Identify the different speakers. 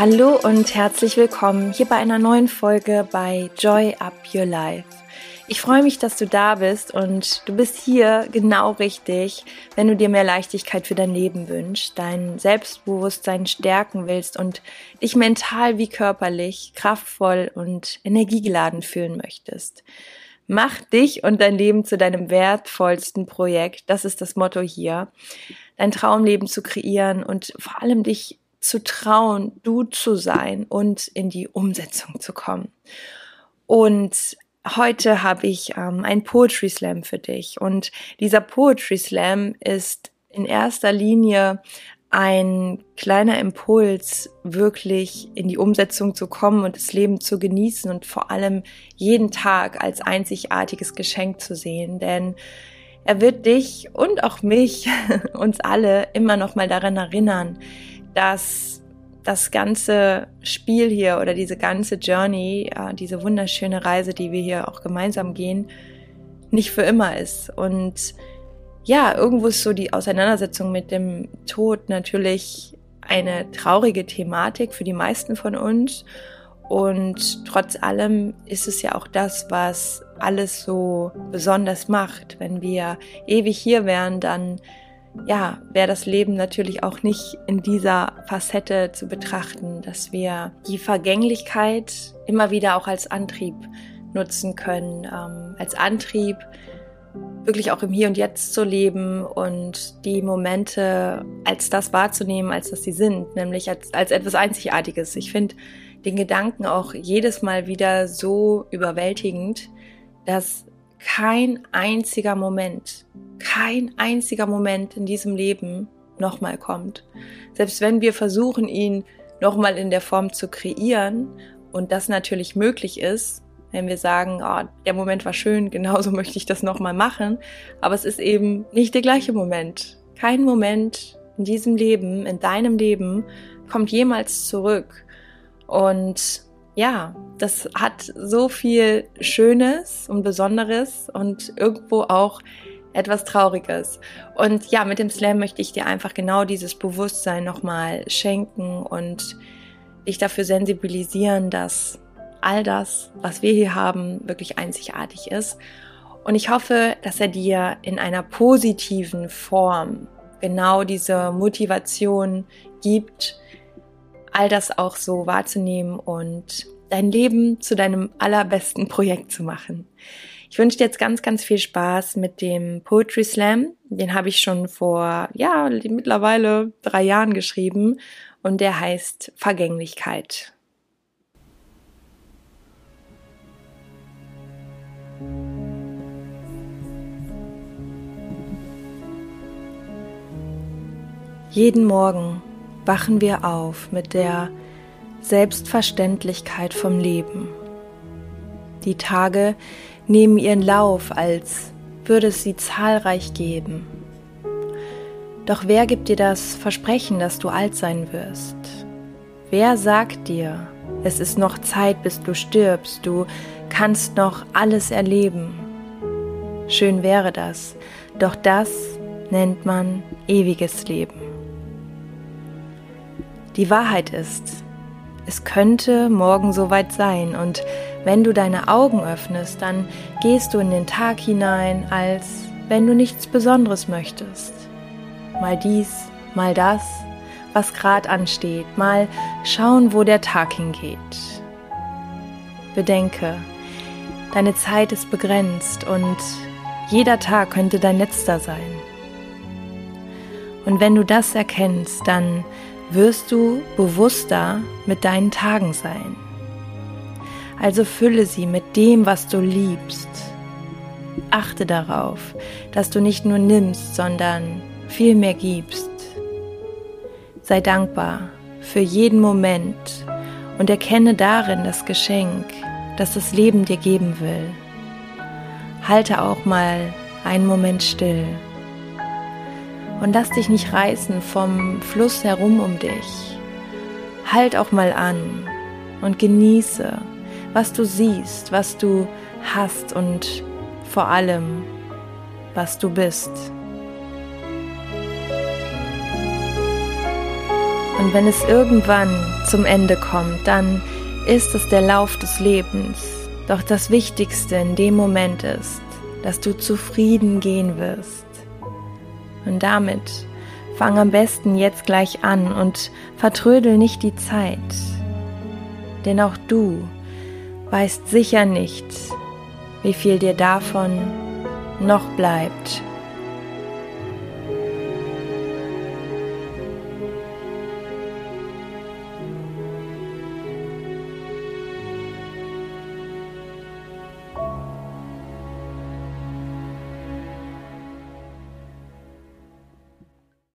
Speaker 1: Hallo und herzlich willkommen hier bei einer neuen Folge bei Joy Up Your Life. Ich freue mich, dass du da bist und du bist hier genau richtig, wenn du dir mehr Leichtigkeit für dein Leben wünschst, dein Selbstbewusstsein stärken willst und dich mental wie körperlich kraftvoll und energiegeladen fühlen möchtest. Mach dich und dein Leben zu deinem wertvollsten Projekt. Das ist das Motto hier. Dein Traumleben zu kreieren und vor allem dich zu trauen, du zu sein und in die Umsetzung zu kommen. Und heute habe ich ähm, ein Poetry Slam für dich. Und dieser Poetry Slam ist in erster Linie ein kleiner Impuls, wirklich in die Umsetzung zu kommen und das Leben zu genießen und vor allem jeden Tag als einzigartiges Geschenk zu sehen. Denn er wird dich und auch mich, uns alle, immer noch mal daran erinnern, dass das ganze Spiel hier oder diese ganze Journey, äh, diese wunderschöne Reise, die wir hier auch gemeinsam gehen, nicht für immer ist. Und ja, irgendwo ist so die Auseinandersetzung mit dem Tod natürlich eine traurige Thematik für die meisten von uns. Und trotz allem ist es ja auch das, was alles so besonders macht. Wenn wir ewig hier wären, dann ja, wäre das Leben natürlich auch nicht in dieser Facette zu betrachten, dass wir die Vergänglichkeit immer wieder auch als Antrieb nutzen können, ähm, als Antrieb wirklich auch im Hier und Jetzt zu leben und die Momente als das wahrzunehmen, als dass sie sind, nämlich als, als etwas Einzigartiges. Ich finde den Gedanken auch jedes Mal wieder so überwältigend, dass kein einziger Moment, kein einziger Moment in diesem Leben nochmal kommt. Selbst wenn wir versuchen, ihn nochmal in der Form zu kreieren und das natürlich möglich ist, wenn wir sagen, oh, der Moment war schön, genauso möchte ich das nochmal machen, aber es ist eben nicht der gleiche Moment. Kein Moment in diesem Leben, in deinem Leben, kommt jemals zurück. Und ja, das hat so viel Schönes und Besonderes und irgendwo auch etwas Trauriges. Und ja, mit dem Slam möchte ich dir einfach genau dieses Bewusstsein nochmal schenken und dich dafür sensibilisieren, dass all das, was wir hier haben, wirklich einzigartig ist. Und ich hoffe, dass er dir in einer positiven Form genau diese Motivation gibt, all das auch so wahrzunehmen und dein Leben zu deinem allerbesten Projekt zu machen. Ich wünsche dir jetzt ganz, ganz viel Spaß mit dem Poetry Slam. Den habe ich schon vor, ja, mittlerweile drei Jahren geschrieben und der heißt Vergänglichkeit. Jeden Morgen wachen wir auf mit der Selbstverständlichkeit vom Leben. Die Tage nehmen ihren Lauf, als würde es sie zahlreich geben. Doch wer gibt dir das Versprechen, dass du alt sein wirst? Wer sagt dir, es ist noch Zeit, bis du stirbst, du kannst noch alles erleben? Schön wäre das, doch das nennt man ewiges Leben. Die Wahrheit ist, es könnte morgen soweit sein und wenn du deine Augen öffnest, dann gehst du in den Tag hinein, als wenn du nichts Besonderes möchtest. Mal dies, mal das, was gerade ansteht, mal schauen, wo der Tag hingeht. Bedenke, deine Zeit ist begrenzt und jeder Tag könnte dein letzter sein. Und wenn du das erkennst, dann wirst du bewusster mit deinen Tagen sein. Also fülle sie mit dem, was du liebst. Achte darauf, dass du nicht nur nimmst, sondern viel mehr gibst. Sei dankbar für jeden Moment und erkenne darin das Geschenk, das das Leben dir geben will. Halte auch mal einen Moment still und lass dich nicht reißen vom Fluss herum um dich. Halt auch mal an und genieße, was du siehst, was du hast und vor allem, was du bist. Und wenn es irgendwann zum Ende kommt, dann ist es der Lauf des Lebens. Doch das Wichtigste in dem Moment ist, dass du zufrieden gehen wirst. Und damit fang am besten jetzt gleich an und vertrödel nicht die Zeit. Denn auch du weißt sicher nicht, wie viel dir davon noch bleibt.